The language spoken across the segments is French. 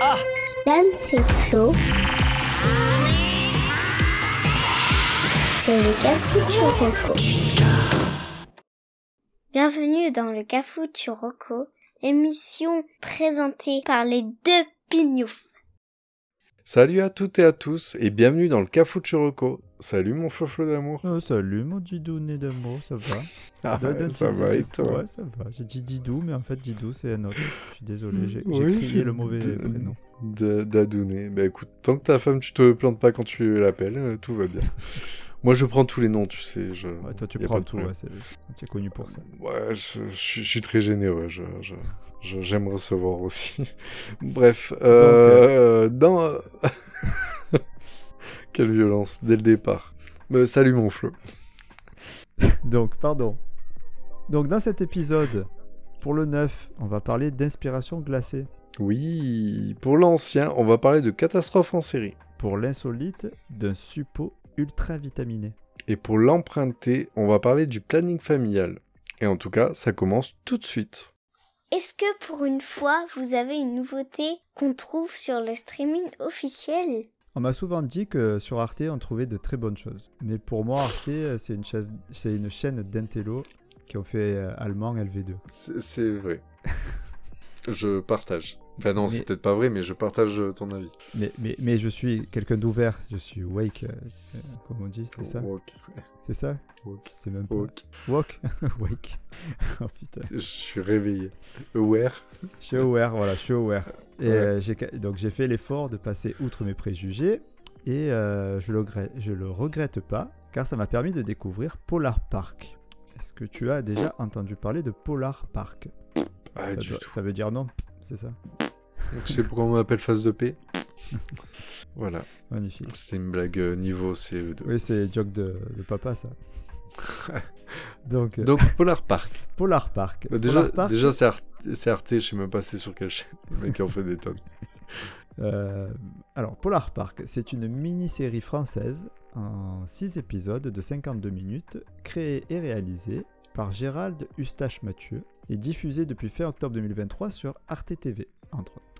Dame, c'est Flo. C'est le Churoko. Bienvenue dans le Cafou Churoko, émission présentée par les deux pignoufs. Salut à toutes et à tous et bienvenue dans le Cafou Churoko. Salut mon floflo d'amour. Oh, salut mon Didou né d'amour, ça va? Ah, donne ça Didou, va et toi? Ouais, ça va. J'ai dit Didou, mais en fait Didou c'est un autre. Je suis désolé, j'ai Oui, crié le mauvais prénom. D'Adouné. Bah écoute, tant que ta femme tu te plantes pas quand tu l'appelles, euh, tout va bien. Moi je prends tous les noms, tu sais. Je... Ouais, toi tu prends tout, ouais, tu es connu pour ça. Ouais, je, je suis- je suis très généreux, j'aime recevoir aussi. Bref, euh, dans... Quelle violence, dès le départ. Salut mon Flo. Donc, pardon. Donc dans cet épisode, pour le 9, on va parler d'inspiration glacée. Oui, pour l'ancien, on va parler de catastrophe en série. Pour l'insolite, d'un suppo ultra vitaminé. Et pour l'emprunter, on va parler du planning familial. Et en tout cas, ça commence tout de suite. Est-ce que pour une fois, vous avez une nouveauté qu'on trouve sur le streaming officiel? On m'a souvent dit que sur Arte, on trouvait de très bonnes choses. Mais pour moi, Arte, c'est une, chaîne d'intello qui ont fait euh, allemand LV2. C'est c'est vrai. je partage. Enfin non, c'est peut-être pas vrai, mais je partage euh, ton avis. Mais, mais, mais je suis quelqu'un d'ouvert, je suis wake, euh, euh, comme on dit, c'est ça. C'est ça sais même pas. Walk. Walk Wake. oh putain. Je suis réveillé. Aware. Je suis aware, voilà, je suis aware. Et Ouais. euh, donc j'ai fait l'effort de passer outre mes préjugés et euh, je, le regrette, je le regrette pas car ça m'a permis de découvrir Polar Park. Est-ce que tu as déjà entendu parler de Polar Park? Ah, ça, du doit- tout. ça veut dire non, c'est ça Donc, sais pourquoi on m'appelle face de paix Voilà. Magnifique. C'était une blague euh, niveau CE2. Oui, c'est joke de, de papa ça. donc, euh, Donc, Polar Park. Polar Park. Bah, déjà, Polar Park, déjà c'est Arte, c'est Arte, je sais même pas c'est sur quelle chaîne. Les mecs en fait des tonnes. Euh, alors, Polar Park, c'est une mini-série française en 6 épisodes de 52 minutes, créée et réalisée par Gérald Eustache-Mathieu et diffusée depuis fin octobre 2023 sur Arte TV, entre autres.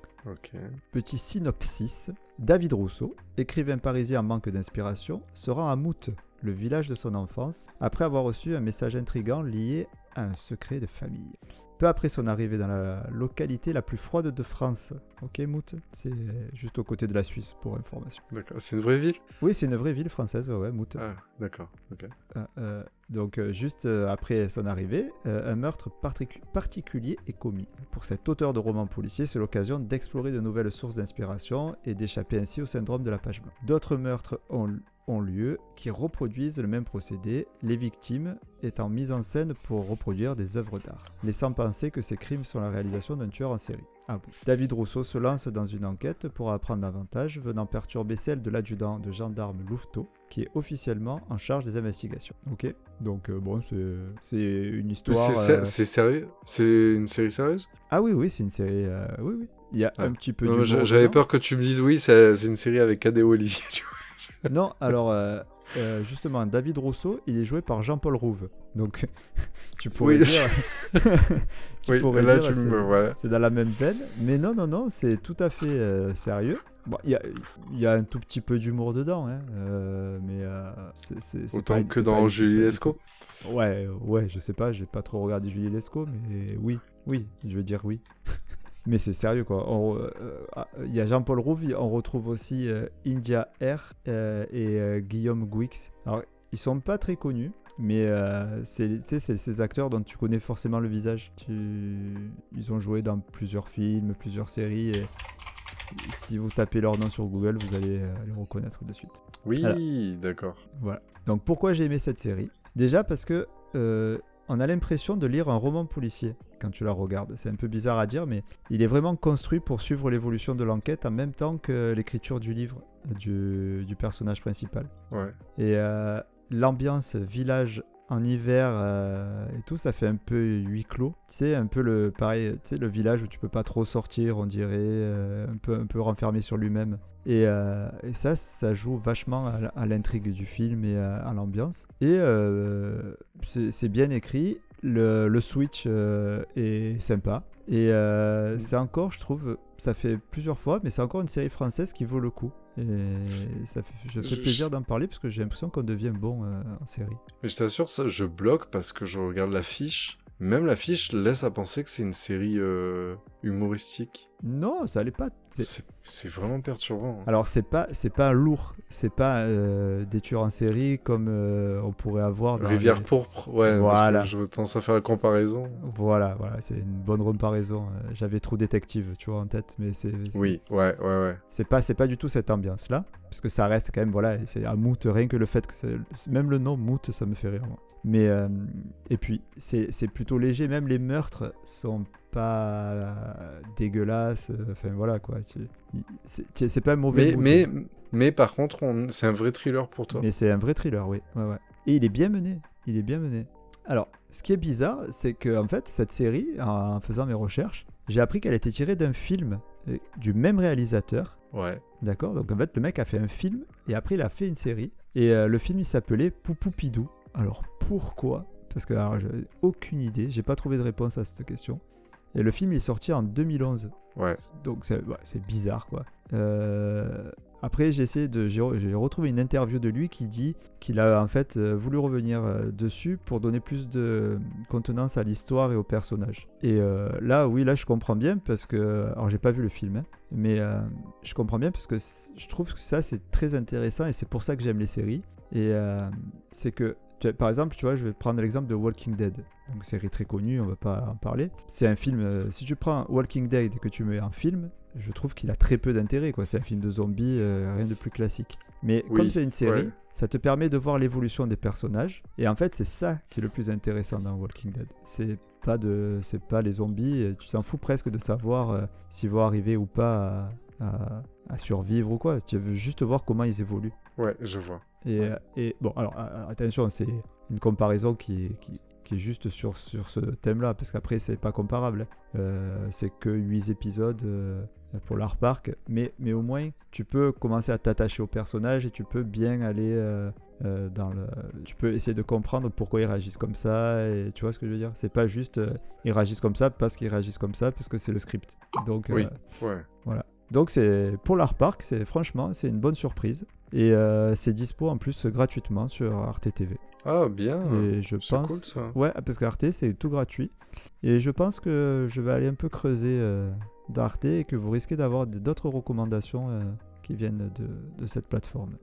Petit synopsis David Rousseau, écrivain parisien en manque d'inspiration, se rend à Mout, le village de son enfance, après avoir reçu un message intrigant lié à un secret de famille. Peu après son arrivée dans la localité la plus froide de France, ok Mout C'est juste aux côtés de la Suisse pour information. D'accord. C'est une vraie ville? Oui, c'est une vraie ville française, ouais, ouais Mout. Ah, d'accord. Ok. Euh, euh, donc euh, juste après son arrivée, euh, un meurtre particu- particulier est commis. Pour cet auteur de romans policiers, c'est l'occasion d'explorer de nouvelles sources d'inspiration et d'échapper ainsi au syndrome de la page blanche. D'autres meurtres ont, ont lieu qui reproduisent le même procédé, les victimes étant mises en scène pour reproduire des œuvres d'art, laissant penser que ces crimes sont la réalisation d'un tueur en série. Ah bon. David Rousseau se lance dans une enquête pour apprendre davantage, venant perturber celle de l'adjudant de gendarme Louveteau, qui est officiellement en charge des investigations. Ok Donc euh, bon, c'est une histoire... C'est euh, c'est sérieux? C'est une série sérieuse? Ah oui, oui, c'est une série... euh, Oui, oui. Il y a un petit peu j'a- J'avais peur que tu me dises oui, c'est une série avec Cadéo Olivier. tu vois. Non, alors euh, euh, justement, David Rousseau, il est joué par Jean-Paul Rouve. Donc, tu pourrais Oui. dire... tu Oui, pourrais là, dire, tu c'est- me- voilà. C'est dans la même veine. Mais non, non, non, c'est tout à fait euh, sérieux. Bon, il y a, il y a un tout petit peu d'humour dedans, hein, euh, mais c'est- c'est c'est Autant pas- que dans Julie Lescaut. Ouais, ouais, je sais pas, j'ai pas trop regardé Julie Lescaut, mais oui, oui, je veux dire oui. mais c'est sérieux quoi. Euh, ah, Il y a Jean-Paul Rouve, on retrouve aussi euh, India R euh, et Guillaume Guix. Alors, ils sont pas très connus, mais euh, c'est ces acteurs dont tu connais forcément le visage. Tu- Ils ont joué dans plusieurs films, plusieurs séries, et si vous tapez leur nom sur Google, vous allez euh, les reconnaître de suite. Oui, Voilà. d'accord. Voilà. Donc pourquoi j'ai aimé cette série? Déjà parce que euh, on a l'impression de lire un roman policier quand tu la regardes. C'est un peu bizarre à dire, mais il est vraiment construit pour suivre l'évolution de l'enquête en même temps que l'écriture du livre du, du personnage principal. Ouais. Et euh, l'ambiance village en hiver euh, et tout, ça fait un peu huis clos. Tu sais, un peu le pareil, tu sais, le village où tu peux pas trop sortir, on dirait, euh, un peu un peu renfermé sur lui-même. Et, euh, et ça, ça joue vachement à, l'intrigue du film et à, à l'ambiance. Et euh, c'est bien écrit. Le, le switch euh, est sympa. Et euh, c'est encore, je trouve, ça fait plusieurs fois, mais c'est encore une série française qui vaut le coup. Et ça fait, je fais Je- plaisir d'en parler parce que j'ai l'impression qu'on devient bon euh, en série. Mais je t'assure, ça, je bloque parce que je regarde l'affiche. Même l'affiche laisse à penser que c'est une série euh, humoristique. Non, ça allait pas. c'est- vraiment perturbant. hein. Alors c'est pas c'est pas lourd, c'est pas euh, des tueurs en série comme euh, on pourrait avoir dans Rivière les- pourpre, ouais, Voilà. parce que je tendance à faire la comparaison. Voilà, voilà, c'est une bonne comparaison. Euh, J'avais trop détective, tu vois, en tête, mais c'est Oui, ouais, ouais, ouais. c'est pas c'est pas du tout cette ambiance là, parce que ça reste quand même voilà, c'est à moot rien que le fait que même le nom moot ça me fait rire. moi. Mais euh, et puis c'est plutôt léger, même les meurtres sont pas dégueulasses. euh, Enfin voilà quoi, c'est pas un mauvais. Mais, mais, mais par contre, on- c'est un vrai thriller pour toi. Mais c'est un vrai thriller, oui. Ouais, ouais. Et il est bien mené. Il est bien mené. Alors, ce qui est bizarre, c'est que en fait, cette série, en faisant mes recherches, j'ai appris qu'elle était tirée d'un film euh, du même réalisateur. Ouais. D'accord Donc en fait, le mec a fait un film et après il a fait une série. Et euh, le film il s'appelait Poupoupidou. Alors pourquoi? Parce que alors, j'ai aucune idée, j'ai pas trouvé de réponse à cette question. Et le film il est sorti en 2011. Ouais. Donc c'est ouais, c'est bizarre quoi. Euh, après j'ai essayé de j'ai re- j'ai retrouvé une interview de lui qui dit qu'il a en fait euh, voulu revenir euh, dessus pour donner plus de contenance à l'histoire et aux personnages. Et euh, là oui là je comprends bien parce que alors j'ai pas vu le film hein, mais euh, je comprends bien parce que je trouve que ça c'est très intéressant et c'est pour ça que j'aime les séries. Et euh, c'est que par exemple, tu vois, je vais prendre l'exemple de Walking Dead. Donc, série très connue, on va pas en parler. C'est un film. euh, si tu prends Walking Dead et que tu mets en film, je trouve qu'il a très peu d'intérêt. quoi. C'est un film de zombies, euh, rien de plus classique. Mais Oui, comme c'est une série, ouais. ça te permet de voir l'évolution des personnages. Et en fait, c'est ça qui est le plus intéressant dans Walking Dead. C'est pas de, c'est pas les zombies. Tu t'en fous presque de savoir euh, s'ils vont arriver ou pas à, à- à survivre ou quoi. Tu veux juste voir comment ils évoluent. Ouais, je vois. Et, euh, et bon, alors attention, c'est une comparaison qui est, qui, qui est juste sur, sur ce thème-là, parce qu'après, c'est pas comparable. Euh, c'est que 8 épisodes euh, pour l'Art Park, mais, mais au moins, tu peux commencer à t'attacher au personnage et tu peux bien aller euh, euh, dans le. Tu peux essayer de comprendre pourquoi ils réagissent comme ça, et tu vois ce que je veux dire? C'est pas juste euh, ils réagissent comme ça parce qu'ils réagissent comme ça, parce que c'est le script. Donc, Oui. euh, Ouais. Donc c'est pour l'Art Park, c'est franchement c'est une bonne surprise et euh, c'est dispo en plus gratuitement sur Arte TV. Ah, bien. et je C'est pense cool ça. ouais parce que Arte c'est tout gratuit et je pense que je vais aller un peu creuser euh, d'Arte et que vous risquez d'avoir d'autres recommandations euh, qui viennent de, de cette plateforme.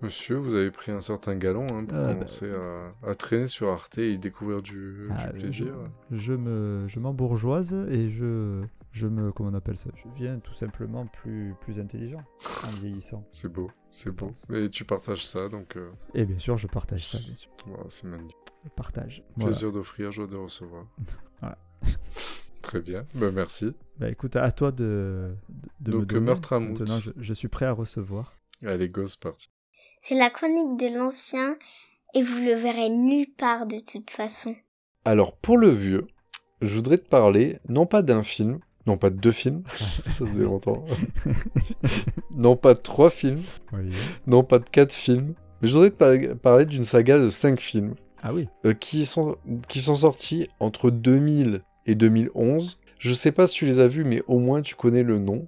Monsieur, vous avez pris un certain galon hein, pour Ah, bah, commencer à, à traîner sur Arte et découvrir du, du Ah, plaisir. Je, je me je m'embourgeoise et je je me comment on appelle ça? Je deviens tout simplement plus plus intelligent en vieillissant. C'est beau, c'est beau. Et tu partages ça, donc euh, Et bien sûr je partage ça bien sûr. voilà, c'est magnifique. Je partage. Voilà. Plaisir d'offrir, joie de recevoir. Voilà. Très bien, bah, merci. Bah écoute, à toi de, de, de me Donc, donner. meurtre à. Maintenant, je, je suis prêt à recevoir. Allez, go, c'est parti. C'est la chronique de l'ancien et vous le verrez nulle part de toute façon. Alors, pour le vieux, je voudrais te parler, non pas d'un film, non pas de deux films, ça faisait longtemps, non pas de trois films, Oui. non pas de quatre films, mais je voudrais te par- parler d'une saga de cinq films Ah oui. euh, qui, sont, qui sont sortis entre 2000 et 2011. Je sais pas si tu les as vus, mais au moins tu connais le nom.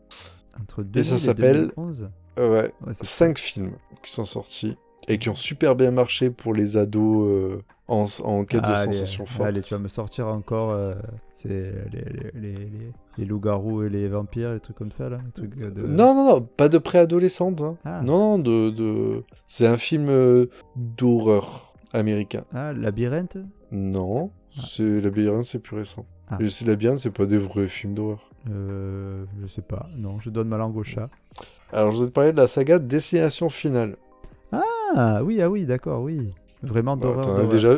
Entre 2000 ça et s'appelle- 2011. Euh, ouais, cinq films qui sont sortis et qui ont super bien marché pour les ados euh, en, en quête de allez, sensations fortes. Allez, tu vas me sortir encore. euh, c'est les, les, les, les- les loups-garous et les vampires, les trucs comme ça, là. les trucs de... Non, non, non, pas de préadolescente. hein. Ah. Non, non, de, de... c'est un film euh, d'horreur américain. Ah, labyrinthe? Non, Ah. c'est Labyrinthe, c'est plus récent. Ah. Et c'est Labyrinthe, c'est pas des vrais films d'horreur. euh, Je sais pas. Non, je donne ma langue au chat. Alors, je vais te parler de la saga Destination Finale. Ah oui, ah oui, d'accord, oui. Vraiment Bah, d'horreur. d'horreur. déjà...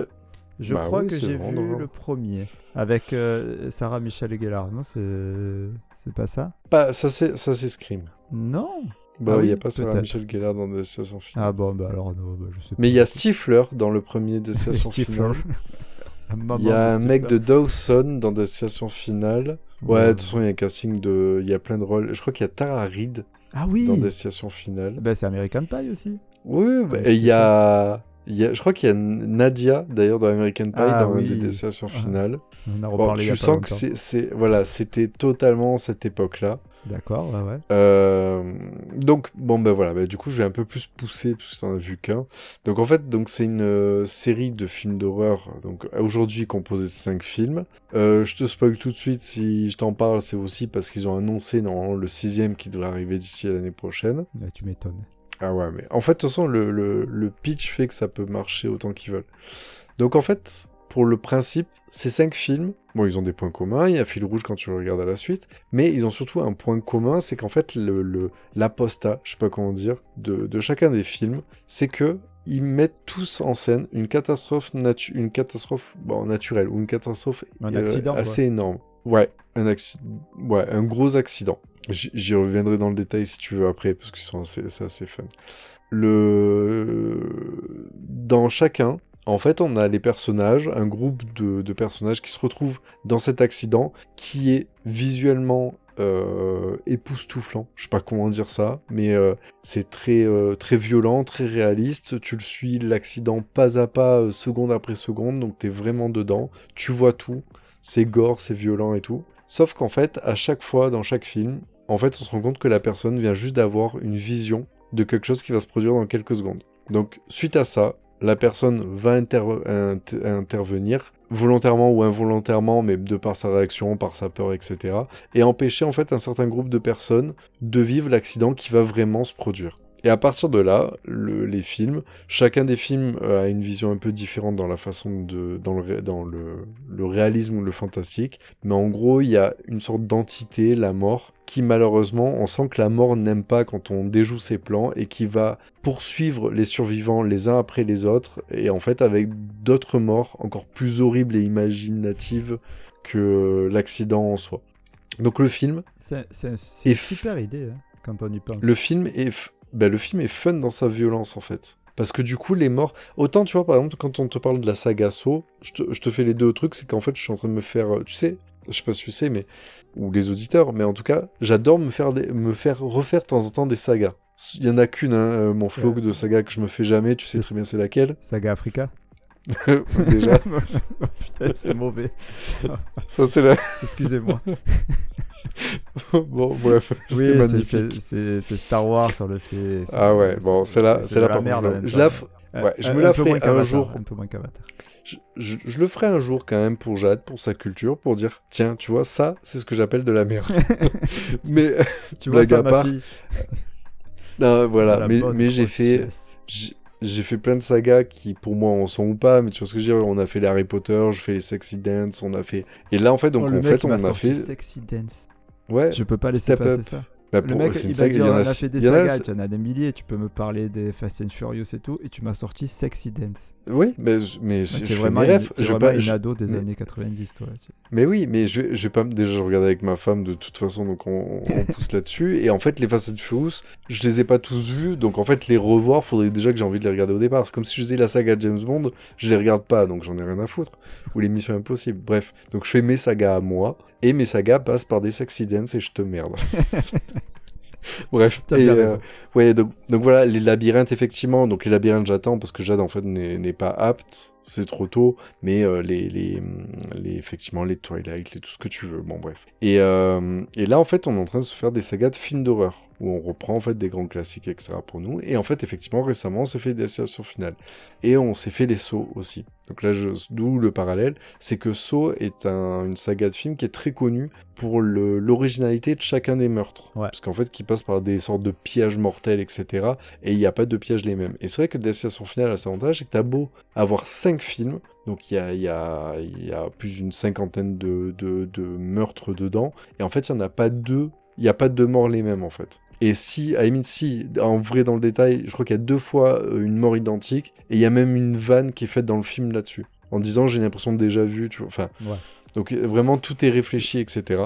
Je Bah crois oui, que j'ai vu le premier. Avec euh, Sarah Michel Gellar. Non, c'est pas ça? Pas... Ça, c'est ça, c'est Scream. Non? Bah, Ah il oui, n'y a pas Sarah. Michel Gellar dans Destination Finale. Ah bon, bah alors non, bah, je sais pas. Mais il y a Stifler dans le premier Destination. Finale. Il y a un mec de Dawson dans Destination Finale. Ouais, de toute façon, il y a un casting de. Il y a plein de rôles. Je crois qu'il y a Tara Reid Ah oui dans Destination Finale. Bah, c'est American Pie aussi. Oui, bah, et il y a. Il y a, je crois qu'il y a Nadia, d'ailleurs, dans American Pie, Ah dans oui. une des destinations Ah. finales. On a reparlé tu sens que c'est, voilà, c'était totalement cette époque-là. D'accord, ouais, ouais. Euh, donc bon ben voilà, ben, du coup je vais un peu plus pousser parce que t'en as vu qu'un. Donc en fait donc c'est une euh, série de films d'horreur donc aujourd'hui composée de cinq films. Euh, je te spoil tout de suite si je t'en parle c'est aussi parce qu'ils ont annoncé normalement le sixième qui devrait arriver d'ici l'année prochaine. Ouais, tu m'étonnes. Ah ouais mais en fait de toute façon le, le, le pitch fait que ça peut marcher autant qu'ils veulent. Donc en fait pour le principe ces cinq films Bon, ils ont des points communs, il y a fil rouge quand tu le regardes à la suite, mais ils ont surtout un point commun, c'est qu'en fait, le, le- l'apostat, je sais pas comment dire, de, de chacun des films, c'est que ils mettent tous en scène une catastrophe, natu- une catastrophe bon, naturelle ou une catastrophe Un euh, accident, quoi. assez énorme. Ouais, un gros accident. J'y reviendrai dans le détail si tu veux après, parce que c'est assez, fun. Le... Dans chacun, en fait, on a les personnages, un groupe de, personnages qui se retrouvent dans cet accident qui est visuellement euh, époustouflant. Je sais pas comment dire ça, mais euh, c'est très, euh, très violent, très réaliste. Tu le suis l'accident pas à pas, seconde après seconde, donc t'es vraiment dedans. Tu vois tout. C'est gore, c'est violent et tout. Sauf qu'en fait, à chaque fois, dans chaque film, en fait, on se rend compte que la personne vient juste d'avoir une vision de quelque chose qui va se produire dans quelques secondes. Donc, suite à ça, la personne va inter- int- intervenir, volontairement ou involontairement, mais de par sa réaction, par sa peur, etc., et empêcher en fait un certain groupe de personnes de vivre l'accident qui va vraiment se produire. Et à partir de là, le- les films, chacun des films euh, a une vision un peu différente dans la façon de, dans le, dans le, le réalisme ou le fantastique, mais en gros, il y a une sorte d'entité, la mort, qui malheureusement, on sent que la mort n'aime pas quand on déjoue ses plans et qui va poursuivre les survivants les uns après les autres, et en fait avec d'autres morts encore plus horribles et imaginatives que l'accident en soi. Donc le film, C'est une super idée hein, quand on y pense. le film est, ben, le film est fun dans sa violence en fait. Parce que du coup, les morts. Autant, tu vois, par exemple, quand on te parle de la saga Saw, je te, je te fais les deux trucs, c'est qu'en fait, je suis en train de me faire. euh, Tu sais, je sais pas si tu sais, mais. Ou les auditeurs, mais en tout cas, j'adore me faire, des- me faire refaire de temps en temps des sagas. Il y en a qu'une, hein, euh, mon flow Ouais. de saga que je me fais jamais, tu sais très bien c'est laquelle. Saga Africa Déjà, Oh, Putain, c'est mauvais. ça c'est la. Excusez-moi. bon, bref, Oui, magnifique. c'est- Star Wars sur le C. Ah ouais, bon, c'est là, c'est la merde. je la temps. f- Euh, ouais, je un- me la ferai un jour. Un peu moins qu'Avatar. je, je- je le ferai un jour quand même pour Jade, pour sa culture, pour dire tiens, tu vois, ça, c'est ce que j'appelle de la merde. mais Tu vois ça, ma fille non, voilà, mais, mais j'ai fait, j'ai fait plein de sagas qui pour moi en sont ou pas, mais tu vois ce que je veux dire, on a fait les Harry Potter, je fais les Sexy Dance, on a fait et là en fait donc Oh, en fait on a fait Sexy Dance. Ouais, Je peux pas laisser Step passer Up. ça. bah, Le mec, il va dire, il y en on a a fait des il y en a- sagas, tu en as des milliers, tu peux me parler des Fast and Furious et tout, et tu m'as sorti Sexy Dance. Oui, mais mais Ah, je, t'es je vraiment, mes une, rêves, t'es je vraiment pas une je- ado des mais- années 90, toi. Mais oui, mais je, je vais pas. Déjà, je regarde avec ma femme de toute façon, donc on, on pousse là-dessus. Et en fait, les and Furious, je les ai pas tous vus, donc en fait, les revoir, faudrait déjà que j'ai envie de les regarder au départ. C'est comme si je faisais la saga James Bond, je les regarde pas, donc j'en ai rien à foutre. Ou les Missions Impossibles. Bref, donc je fais mes sagas à moi, et mes sagas passent par des sexy dance et je te merde. Bref, T'as et, euh, raison. ouais, donc, donc voilà, les labyrinthes, effectivement. Donc les labyrinthes, j'attends parce que Jade, en fait, n'est pas apte. C'est trop tôt, mais euh, les, les, les, effectivement, les Twilight, les, tout ce que tu veux. Bon, bref. Et, euh, et là, en fait, on est en train de se faire des sagas de films d'horreur où on reprend en fait des grands classiques, etc. pour nous. Et en fait, effectivement, récemment, on s'est fait des destinations finales. Et on s'est fait les sauts aussi. Donc là, je- d'où le parallèle, c'est que Saw est un- une saga de films qui est très connue pour l'originalité de chacun des meurtres. Ouais. Parce qu'en fait, qui passe par des sortes de pièges mortels, etc. Et il n'y a pas de pièges les mêmes. Et c'est vrai que Destination Finale a cet avantage, c'est que t'as beau avoir cinq films, donc il y a, il y, a, il y a plus d'une cinquantaine de, de, de meurtres dedans, et en fait, il n'y en a pas deux, il n'y a pas deux morts les mêmes, en fait. Et si, à la limite, si, en vrai, dans le détail, je crois qu'il y a deux fois euh, une mort identique, et il y a même une vanne qui est faite dans le film là-dessus. En disant, j'ai l'impression de déjà vu, tu vois. Enfin, Ouais. donc euh, vraiment, tout est réfléchi, etc.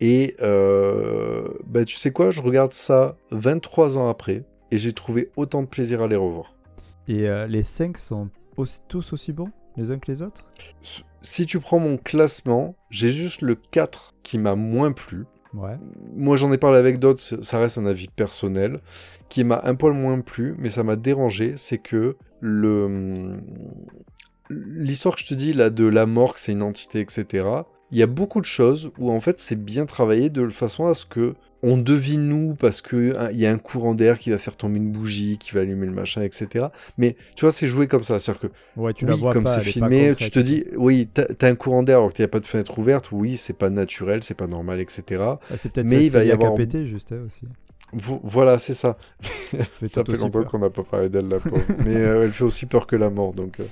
Et euh, bah, tu sais quoi, je regarde ça 23 ans après, et j'ai trouvé autant de plaisir à les revoir. Et euh, les 5 sont aussi- tous aussi bons, les uns que les autres? Si tu prends mon classement, j'ai juste le 4 qui m'a moins plu. Ouais. Moi, j'en ai parlé avec d'autres, ça reste un avis personnel, qui m'a un poil moins plu, mais ça m'a dérangé, c'est que le l'histoire que je te dis là de la mort, que c'est une entité, etc. Il y a beaucoup de choses où en fait c'est bien travaillé de façon à ce que on devine nous parce que hein, il y a un courant d'air qui va faire tomber une bougie, qui va allumer le machin, etc. Mais tu vois, c'est joué comme ça, c'est-à-dire que Ouais, tu oui, la vois comme c'est filmé, tu te dis, oui, t'as un courant d'air alors qu'il n'y a pas de fenêtre ouverte, oui, c'est pas naturel, c'est pas normal, etc. Ah, c'est peut-être mais sa il va y avoir- pété juste hein, aussi. Vo- Voilà, c'est ça. Fait ça fait longtemps peur. qu'on n'a pas parlé d'elle, la pauvre. Mais euh, elle fait aussi peur que la mort. Donc, euh.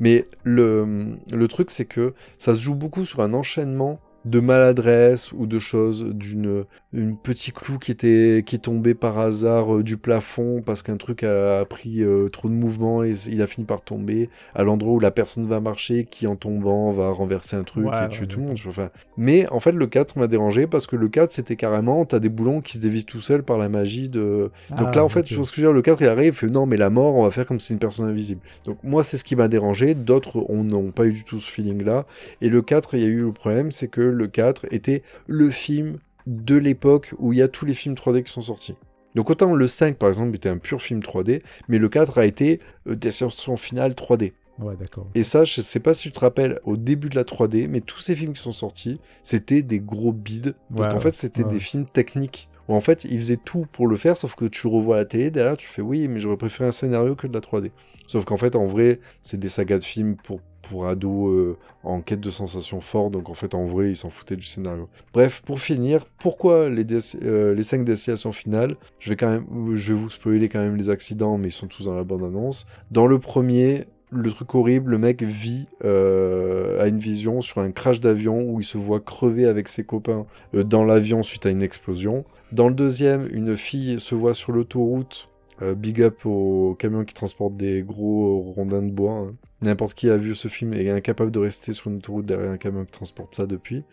Mais le, le truc, c'est que ça se joue beaucoup sur un enchaînement de maladresse ou de choses, d'une une petit clou qui était qui est tombé par hasard euh, du plafond parce qu'un truc a, a pris euh, trop de mouvement et il a fini par tomber à l'endroit où la personne va marcher qui en tombant va renverser un truc Ouais, et tuer ouais, tout le monde. Enfin, mais en fait le 4 m'a dérangé parce que le 4 c'était carrément t'as des boulons qui se dévisent tout seuls par la magie de donc Ah, là, en fait, ok. tu vois ce que je veux dire, le 4, il arrive, il fait non, mais la mort, on va faire comme si c'est une personne invisible. Donc moi, c'est ce qui m'a dérangé. D'autres on n'ont pas eu du tout ce feeling-là. Et le 4, il y a eu le problème, c'est que le 4 était le film de l'époque où il y a tous les films 3D qui sont sortis. Donc autant le 5, par exemple, était un pur film 3D, mais le 4 a été euh, destination finale 3D. Ouais, d'accord. Et ça, je sais pas si tu te rappelles, au début de la 3D, mais tous ces films qui sont sortis, c'était des gros bides. Parce Ouais, qu'en fait, c'était ouais. des films techniques. Où en fait, ils faisaient tout pour le faire, sauf que tu revois la télé, derrière, tu fais oui, mais j'aurais préféré un scénario que de la 3D. Sauf qu'en fait, en vrai, c'est des sagas de films pour, pour ados euh, en quête de sensations fortes, donc en fait, en vrai, ils s'en foutaient du scénario. Bref, pour finir, pourquoi les, euh, les 5 destinations finales? Je vais quand même, je vais vous spoiler quand même les accidents, mais ils sont tous dans la bande-annonce. Dans le premier, le truc horrible, le mec vit euh, a une vision sur un crash d'avion où il se voit crever avec ses copains euh, dans l'avion suite à une explosion. Dans le deuxième, une fille se voit sur l'autoroute. euh, big up au camion qui transporte des gros rondins de bois. hein. N'importe qui a vu ce film et est incapable de rester sur une autoroute derrière un camion qui transporte ça depuis.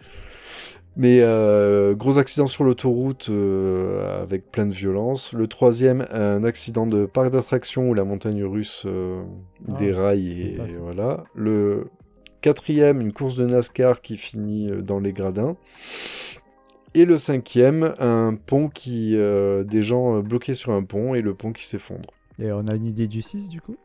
Mais euh, gros accident sur l'autoroute euh, avec plein de violence. Le troisième, un accident de parc d'attractions où la montagne russe euh, Ah, déraille et voilà. Le quatrième, une course de NASCAR qui finit dans les gradins. Et le cinquième, un pont qui... des gens bloqués sur un pont et le pont qui s'effondre. Et on a une idée du 6 du coup?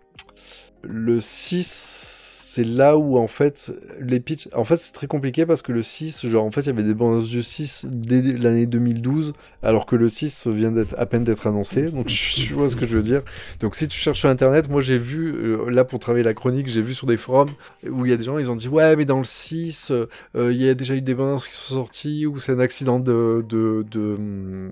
Le 6, c'est là où en fait les pitchs. En fait, c'est très compliqué parce que le 6, genre en fait, il y avait des bandes du 6 dès l'année 2012, alors que le 6 vient d'être à peine d'être annoncé. Donc tu vois ce que je veux dire. Donc si tu cherches sur internet, moi j'ai vu, euh, là pour travailler la chronique, j'ai vu sur des forums où il y a des gens, ils ont dit ouais, mais dans le 6, euh, il y a déjà eu des bandes qui sont sorties, ou c'est un accident de. de, de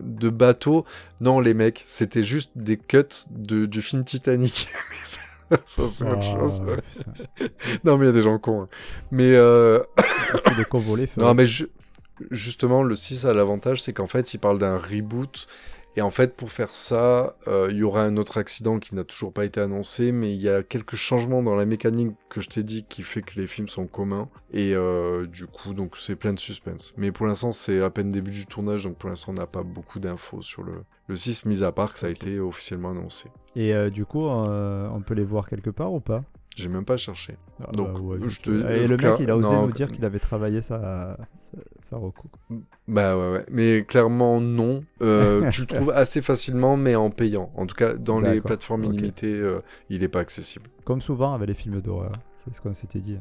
de bateau, non les mecs, c'était juste des cuts de, du film Titanic. Ça, c'est autre Ah, chose. Non, mais il y a des gens cons. hein. Mais, euh, C'est de convoler. non, mais ju- justement, le 6 a l'avantage, c'est qu'en fait, il parle d'un reboot. Et en fait, pour faire ça, euh, il y aura un autre accident qui n'a toujours pas été annoncé, mais il y a quelques changements dans la mécanique que je t'ai dit qui fait que les films sont communs. Et euh, du coup, donc c'est plein de suspense. Mais pour l'instant, c'est à peine début du tournage, donc pour l'instant, on n'a pas beaucoup d'infos sur le, le 6, mis à part que ça a été officiellement annoncé. Et euh, du coup, euh, on peut les voir quelque part ou pas? J'ai même pas cherché. Ah, Donc, bah, ouais, je te- ouais. Et le mec, il a osé non, nous dire qu'il avait travaillé sa, sa, sa reco. Bah ouais, ouais. Mais clairement, non. Euh, tu le trouves assez facilement, mais en payant. En tout cas, dans les plateformes illimitées, il est pas accessible. Comme souvent avec les films d'horreur. C'est ce qu'on s'était dit.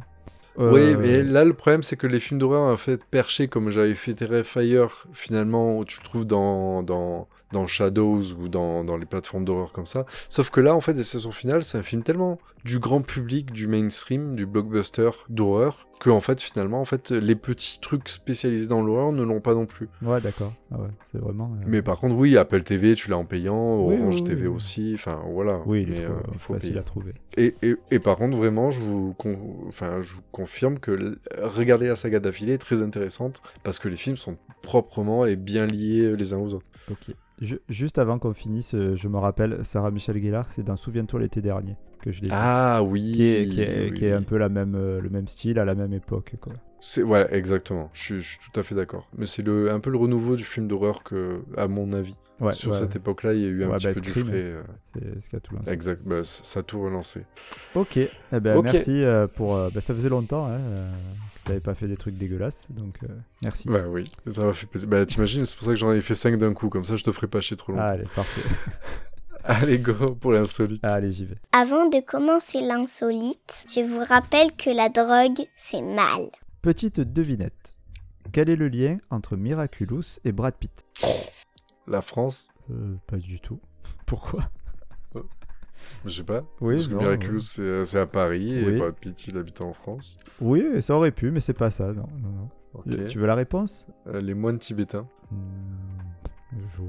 Euh, Oui, mais là, le problème, c'est que les films d'horreur, en fait, perchés, comme j'avais fait Terrifier, finalement, tu le trouves dans, dans, dans Shadows ou dans, dans les plateformes d'horreur comme ça. Sauf que là, en fait, des saisons finales, c'est un film tellement du grand public, du mainstream, du blockbuster d'horreur, que, en fait, finalement, en fait, les petits trucs spécialisés dans l'horreur ne l'ont pas non plus. Ouais, d'accord. Ah ouais, c'est vraiment. euh, Mais par contre, oui, Apple TV, tu l'as en payant, Orange oui, TV oui. aussi, enfin voilà. Oui, il mais trop- euh, il faut facile payer. à trouver. Et, et, et par contre, vraiment, je vous, enfin, je vous confirme que regarder la saga d'affilée est très intéressante parce que les films sont proprement et bien liés les uns aux autres. Ok. Ju- juste avant qu'on finisse, euh, je me rappelle, Sarah Michel Gellar, c'est dans Souviens-toi l'été dernier que je l'ai vu. Ah oui, Qui est, qui est, oui, qui est un peu la même, euh, le même style à la même époque. Quoi. C'est ouais, exactement. Je suis, je suis tout à fait d'accord. Mais c'est le un peu le renouveau du film d'horreur que, à mon avis, Ouais, sur ouais, cette époque-là, il y a eu un petit bah, peu du Scream. frais. euh, c'est ce qui a tout lancé. exact, bah, ça a tout relancé. Ok, eh ben, merci euh, pour. euh, bah, ça faisait longtemps hein, t'avais pas fait des trucs dégueulasses, donc euh, merci. Bah oui, ça m'a fait plaisir. Bah t'imagines, c'est pour ça que j'en ai fait 5 d'un coup, comme ça je te ferai pas chier trop longtemps. Allez, parfait. Allez, go pour l'insolite. Allez, j'y vais. Avant de commencer l'insolite, je vous rappelle que la drogue, c'est mal. Petite devinette. Quel est le lien entre Miraculous et Brad Pitt? La France? Euh, Pas du tout. Pourquoi? Je sais pas. Oui, Parce que non, Miraculous, euh, c'est c'est à Paris et Oui. Brad Pitt, il habite en France. Oui, ça aurait pu, mais c'est pas ça. Non, non, non. Ok. Tu veux la réponse? Euh, les moines tibétains. Hmm, je-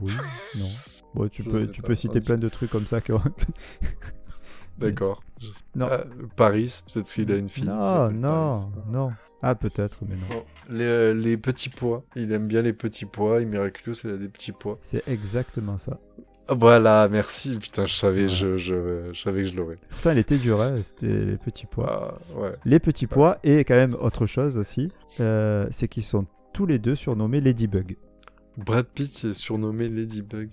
Oui, non. Bon, tu Je peux, tu peux citer plein de trucs comme ça. Que... D'accord. Je Non. Ah, Paris, peut-être qu'il a une fille. non, non, Paris. non. Ah, peut-être, mais non. Bon, Les, euh, les petits pois. Il aime bien les petits pois. Et Miraculous, il a des petits pois. C'est exactement ça. Voilà, merci. Putain, je savais, Ouais. je, je, je savais que je l'aurais. Pourtant, elle était dure, hein, c'était les petits pois. Ah, ouais. Les petits pois, et quand même autre chose aussi, euh, c'est qu'ils sont tous les deux surnommés Ladybug. Brad Pitt est surnommé Ladybug.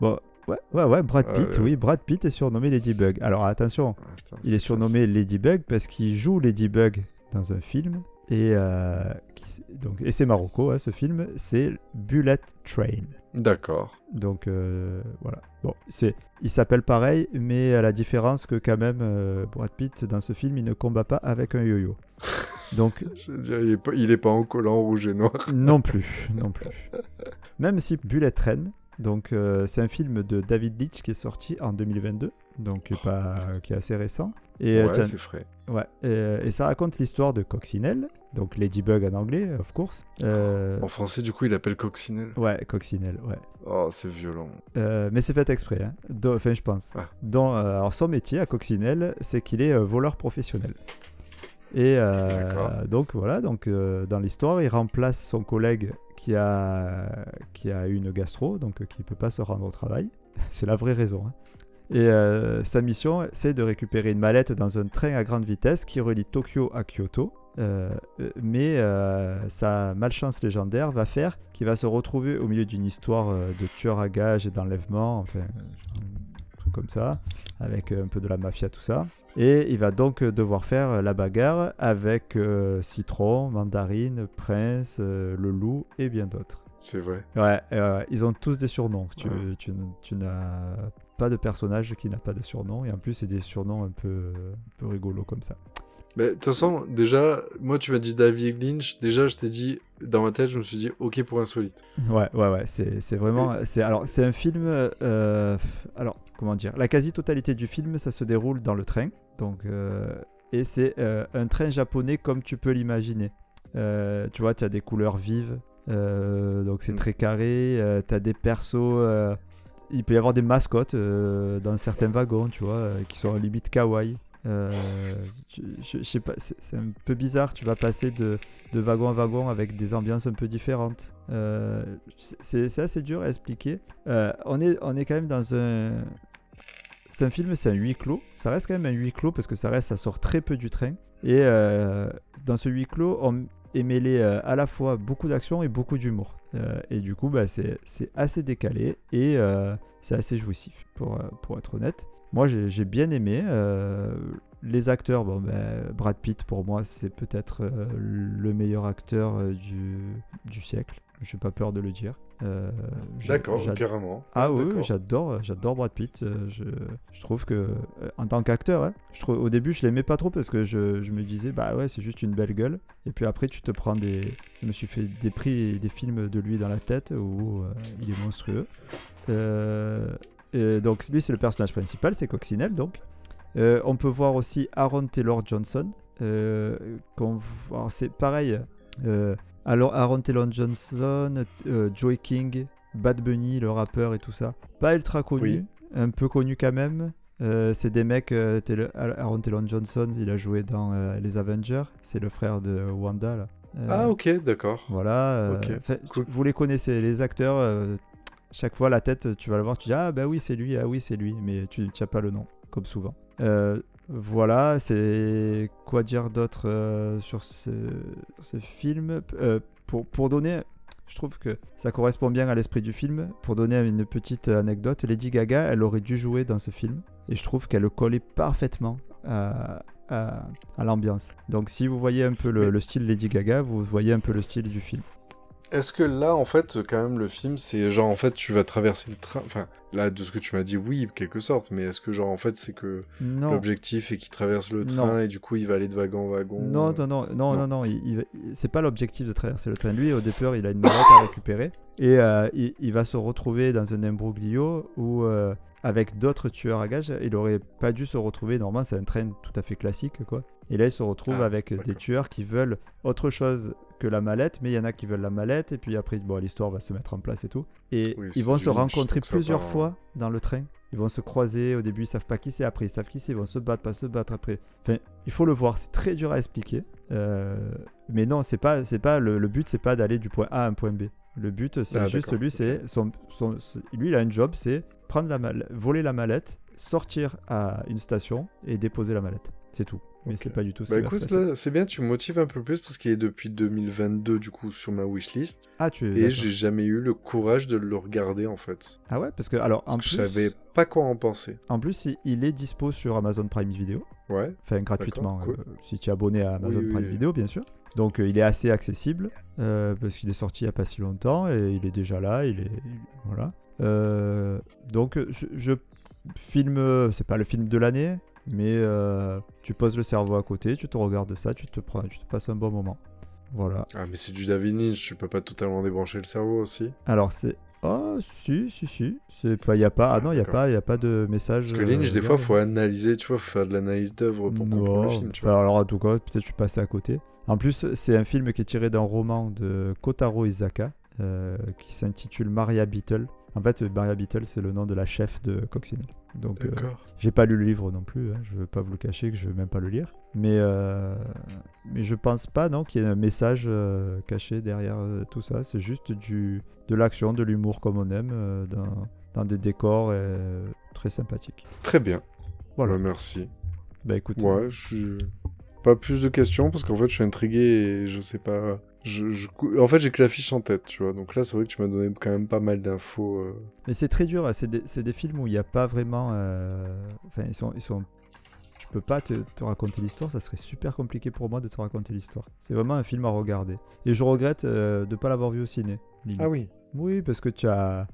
Bon, ouais, ouais, ouais, Brad Ah, Pitt, ouais. oui, Brad Pitt est surnommé Ladybug. Alors attention, Ah, putain, il est surnommé Ladybug parce qu'il joue Ladybug dans un film. Et, euh, qui s- donc, et c'est Marocco, hein, ce film, c'est Bullet Train. D'accord. Donc euh, voilà. Bon, c'est, il s'appelle pareil, mais à la différence que quand même euh, Brad Pitt dans ce film, il ne combat pas avec un yo-yo. Donc Je veux dire, il est pas, il est pas en collant rouge et noir. non plus, non plus. Même si Bullet Train, donc euh, c'est un film de David Leitch qui est sorti en 2022, donc qui est, pas, qui est assez récent. Et, euh, ouais, tiens, c'est frais. ouais, et, et ça raconte l'histoire de Coccinelle, donc Ladybug en anglais, of course. Euh, En français, du coup, il appelle Coccinelle. ouais, Coccinelle, ouais. Oh, c'est violent. Euh, mais c'est fait exprès, hein. Enfin je pense. Ah. Dans, euh, alors son métier à Coccinelle, c'est qu'il est euh, voleur professionnel. Et euh, donc voilà, donc euh, dans l'histoire, il remplace son collègue qui a qui a une gastro, donc euh, qui peut pas se rendre au travail. c'est la vraie raison. hein. Et euh, sa mission, c'est de récupérer une mallette dans un train à grande vitesse qui relie Tokyo à Kyoto. Euh, euh, mais euh, sa malchance légendaire va faire qu'il va se retrouver au milieu d'une histoire de tueur à gages et d'enlèvement, enfin, un truc comme ça, avec un peu de la mafia, tout ça. Et il va donc devoir faire la bagarre avec Citron, Mandarine, Prince, le loup et bien d'autres. C'est vrai. Ouais, euh, ils ont tous des surnoms. Tu, Ouais. tu tu n'as pas de personnage qui n'a pas de surnom. Et en plus, c'est des surnoms un peu, un peu rigolos comme ça. De toute façon, déjà, moi, tu m'as dit David Lynch. Déjà, je t'ai dit, dans ma tête, je me suis dit, ok pour insolite. Ouais, ouais, ouais. C'est vraiment. C'est alors, c'est un film. euh, alors, comment dire La quasi-totalité du film, ça se déroule dans le train. Donc, euh, et c'est euh, un train japonais comme tu peux l'imaginer. Tu vois, tu as des couleurs vives. donc, c'est Mm. très carré. tu as des persos. Il peut y avoir des mascottes euh, dans certains wagons, tu vois, euh, qui sont limite kawaii. Euh, je, sais pas, c'est un peu bizarre. Tu vas passer de, de wagon à wagon avec des ambiances un peu différentes. C'est assez dur à expliquer. On, est, on est quand même dans un. C'est un film, c'est un huis clos. Ça reste quand même un huis clos parce que ça reste, ça sort très peu du train. Et dans ce huis clos, on est mêlé euh, à la fois beaucoup d'action et beaucoup d'humour. Euh, et du coup, bah, c'est assez décalé et euh, c'est assez jouissif, pour, pour être honnête. Moi, j'ai bien aimé. les acteurs, bon, ben, Brad Pitt, pour moi, c'est peut-être le meilleur acteur du, du siècle. Je n'ai pas peur de le dire. Euh, D'accord, carrément. ah oui, oui, D'accord. j'adore, j'adore Brad Pitt. euh, Je, je trouve que, euh, en tant qu'acteur, hein, je trouve, au début, je l'aimais pas trop parce que je, je me disais, bah ouais, c'est juste une belle gueule. Et puis après, tu te prends des. Je me suis fait des prix et des films de lui dans la tête où euh, il est monstrueux. Euh, et donc, lui, c'est le personnage principal, c'est Coccinelle, donc. Euh, on peut voir aussi Aaron Taylor Johnson. euh, c'est pareil. euh, alors, Aaron Taylor Johnson, euh, Joey King, Bad Bunny, le rappeur et tout ça. Pas ultra connu, Oui. un peu connu quand même. Euh, c'est des mecs. euh, Taylor- Aaron Taylor Johnson, il a joué dans euh, les Avengers. C'est le frère de Wanda là. Ah, ok, d'accord. Voilà. cool. Vous les connaissez, les acteurs. chaque fois, la tête, tu vas le voir, tu dis Ah, bah oui, c'est lui, ah oui, c'est lui. Mais tu n'as pas le nom, comme souvent. Voilà, c'est quoi dire d'autre euh, sur ce, ce film? Euh, pour, pour donner, je trouve que ça correspond bien à l'esprit du film. Pour donner une petite anecdote, Lady Gaga, elle aurait dû jouer dans ce film. Et je trouve qu'elle collait parfaitement à, à, à l'ambiance. Donc si vous voyez un peu le style Lady Gaga, vous voyez un peu le style du film. Est-ce que là, en fait, quand même, le film, c'est genre, en fait, tu vas traverser le train. Enfin, là, de ce que tu m'as dit, oui, quelque sorte, mais est-ce que, genre, en fait, c'est que l'objectif est qu'il traverse le train Non. et du coup, il va aller de wagon en wagon Non, non, non, non, non. non, il- c'est pas l'objectif de traverser le train. Lui, au départ, il a une mallette à récupérer et euh, il, il va se retrouver dans un imbroglio où, euh, avec d'autres tueurs à gages, il aurait pas dû se retrouver. Normalement, c'est un train tout à fait classique, quoi. Et là, il se retrouve Ah, avec des tueurs qui veulent autre chose que la mallette, mais il y en a qui veulent la mallette, et puis après, bon, l'histoire va se mettre en place et tout. Et Oui, ils vont se rencontrer plusieurs part fois dans le train. Ils vont se croiser, au début ils savent pas qui c'est, après ils savent qui c'est, ils vont se battre, pas se battre après. Enfin, il faut le voir, c'est très dur à expliquer. Euh, mais non, c'est pas, c'est pas le, le but, c'est pas d'aller du point A à un point B. Le but, c'est Ah, juste lui, c'est son, lui, il a un job, c'est prendre la mal- voler la mallette, sortir à une station et déposer la mallette. C'est tout. Mais c'est pas du tout ce Bah qui va écoute, là, c'est bien, tu me motives un peu plus parce qu'il est depuis 2022 du coup sur ma wishlist Ah, tu es. et j'ai jamais eu le courage de le regarder en fait. Ah ouais, parce que alors Parce en que plus, je savais pas quoi en penser. en plus, il- est dispo sur Amazon Prime Video. Ouais. enfin gratuitement, cool. euh, si tu es abonné à Amazon Oui, Prime oui. Video, bien sûr. Donc euh, il est assez accessible euh, parce qu'il est sorti il n'y a pas si longtemps et il est déjà là. Il est il- voilà. Donc je, je filme, euh, c'est pas le film de l'année, mais euh, tu poses le cerveau à côté, tu te regardes ça, tu te prends, tu te passes un bon moment. Voilà. Ah mais c'est du David Lynch, tu peux pas totalement débrancher le cerveau aussi. Alors c'est Oh, si, si, si. C'est pas, y a pas, ah non, il n'y a pas, y a pas de message. Parce que Lynch, euh, des fois, faut analyser, tu vois, faut faire de l'analyse d'œuvre pour comprendre le Non, film, tu vois. alors en tout cas, peut-être je suis passé à côté. En plus, c'est un film qui est tiré d'un roman de Kotaro Isaka euh, qui s'intitule Maria Beetle. En fait, Maria Beetle, c'est le nom de la chef de Coccinelle. Donc, euh, D'accord. j'ai pas lu le livre non plus, hein, je veux pas vous le cacher que je veux même pas le lire. Mais, euh, mais je pense pas non, qu'il y ait un message euh, caché derrière euh, tout ça. C'est juste du, de l'action, de l'humour comme on aime, euh, dans, dans des décors euh, très sympathiques. Très bien. Voilà. Bah, merci. Bah écoute, Ouais, je suis... Pas plus de questions, parce qu'en fait, je suis intrigué et je sais pas... Je, je- En fait, j'ai que la fiche en tête, tu vois. Donc là, c'est vrai que tu m'as donné quand même pas mal d'infos. euh. Mais c'est très dur, hein, c'est des, films où il n'y a pas vraiment... euh, Enfin, ils sont... Ils sont... Tu peux pas te, te raconter l'histoire, ça serait super compliqué pour moi de te raconter l'histoire. C'est vraiment un film à regarder. Et je regrette euh, de ne pas l'avoir vu au ciné. limite. Ah oui. Oui, parce que tu as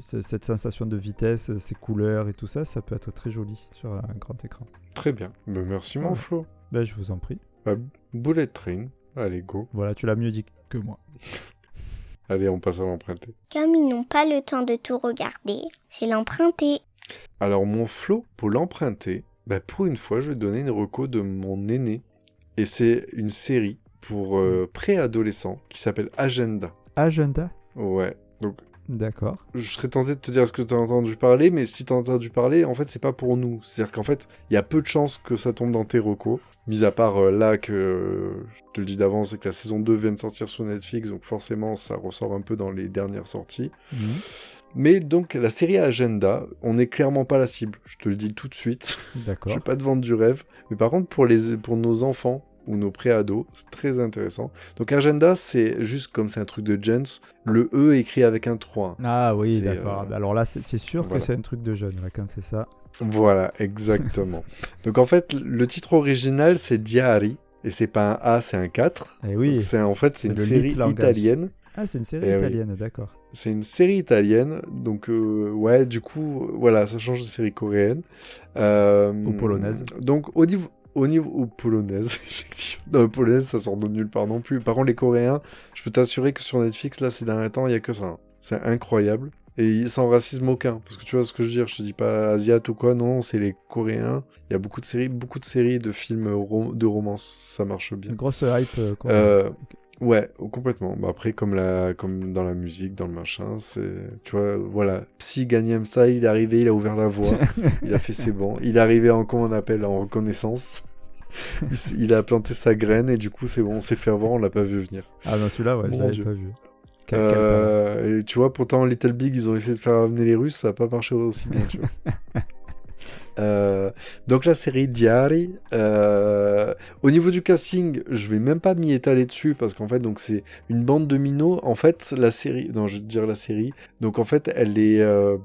cette sensation de vitesse, ces couleurs et tout ça, ça peut être très joli sur un grand écran. Très bien. Bah, merci, mon Voilà. Flo. Ben, je vous en prie. Bah, Bullet Train. Allez, go. Voilà, tu l'as mieux dit que moi. Allez, on passe à l'emprunter. Comme ils n'ont pas le temps de tout regarder, c'est l'emprunter. Alors, mon Flo, pour l'emprunter, bah, pour une fois, je vais donner une reco de mon aîné. Et c'est une série pour euh, préadolescents qui s'appelle Agenda. Agenda? Ouais. Donc, D'accord. je serais tenté de te dire ce que tu as entendu parler, mais si tu as entendu parler, en fait, c'est pas pour nous. C'est-à-dire qu'en fait, il y a peu de chances que ça tombe dans tes recos. Mis à part euh, là que, euh, je te le dis d'avance, c'est que la saison 2 vient de sortir sur Netflix, donc forcément, ça ressort un peu dans les dernières sorties. Mhm. Mais donc, la série Agenda, on n'est clairement pas la cible. Je te le dis tout de suite. Je D'accord. vais pas te vendre du rêve. Mais par contre, pour, les, pour nos enfants ou nos préados, c'est très intéressant. Donc, Agenda, c'est juste comme c'est un truc de Jens, le E écrit avec un 3. Ah oui, d'accord. euh, Alors là, c'est sûr voilà. que c'est un truc de jeune, là, quand c'est ça. Voilà, exactement. Donc en fait, le titre original c'est Diari et c'est pas un A, c'est un 4. Eh oui. C'est en fait c'est une série italienne. Ah, c'est une série Eh oui. italienne, d'accord. C'est une série italienne. Donc euh, ouais, du coup, voilà, ça change de série coréenne. Euh, Ou polonaise. Donc au niveau au niveau ou polonaise, effectivement. Non, polonaise, ça sort de nulle part non plus. Par contre, les Coréens, je peux t'assurer que sur Netflix, là, ces derniers temps, il y a que ça. hein. C'est incroyable. Et sans racisme aucun. Parce que tu vois ce que je veux dire, je te dis pas asiat ou quoi, non, c'est les Coréens. Il y a beaucoup de séries, beaucoup de séries de films rom- de romance, ça marche bien. Une grosse hype. Euh, ouais, complètement. Bah, après, comme, la, comme dans la musique, dans le machin, c'est. Tu vois, voilà. Psy Gangnam Style, il est arrivé, il a ouvert la voie, il a fait ses bons. Il est arrivé en, comment on appelle, en reconnaissance. Il, a planté sa graine et du coup, c'est bon, on s'est fait voir, on l'a pas vu venir. Ah non, celui-là, ouais, je l'avais pas vu. Quel- quel talent. Euh, et tu vois, pourtant, Little Big, ils ont essayé de faire venir les Russes, ça n'a pas marché aussi bien, tu vois. Euh, donc la série Diary, euh, au niveau du casting, je vais même pas m'y étaler dessus parce qu'en fait donc c'est une bande de minots. En fait la série, non je vais te dire la série. Donc en fait elle est, euh,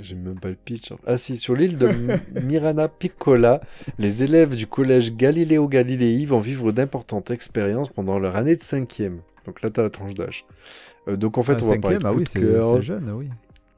j'ai même pas le pitch. Ah si sur l'île de Mirana Piccola, les élèves du collège Galileo Galilei vont vivre d'importantes expériences pendant leur année de cinquième. Donc là, t'as la tranche d'âge. Euh, donc en fait, Ah, on va parler cinquième, de ah oui, c'est jeune, oui.